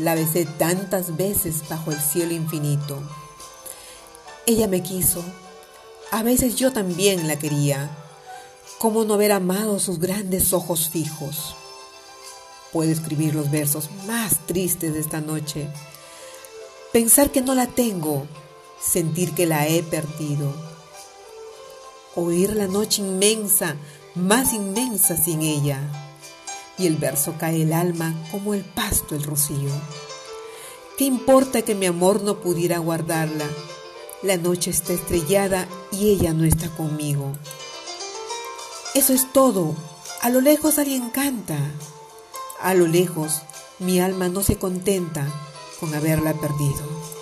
la besé tantas veces bajo el cielo infinito. Ella me quiso, a veces yo también la quería. ¿Cómo no haber amado sus grandes ojos fijos? Puedo escribir los versos más tristes de esta noche. Pensar que no la tengo, sentir que la he perdido. Oír la noche inmensa, más inmensa sin ella y el verso cae el alma como el pasto el rocío. ¿Qué importa que mi amor no pudiera guardarla? La noche está estrellada y ella no está conmigo. Eso es todo. A lo lejos alguien canta. A lo lejos mi alma no se contenta con haberla perdido.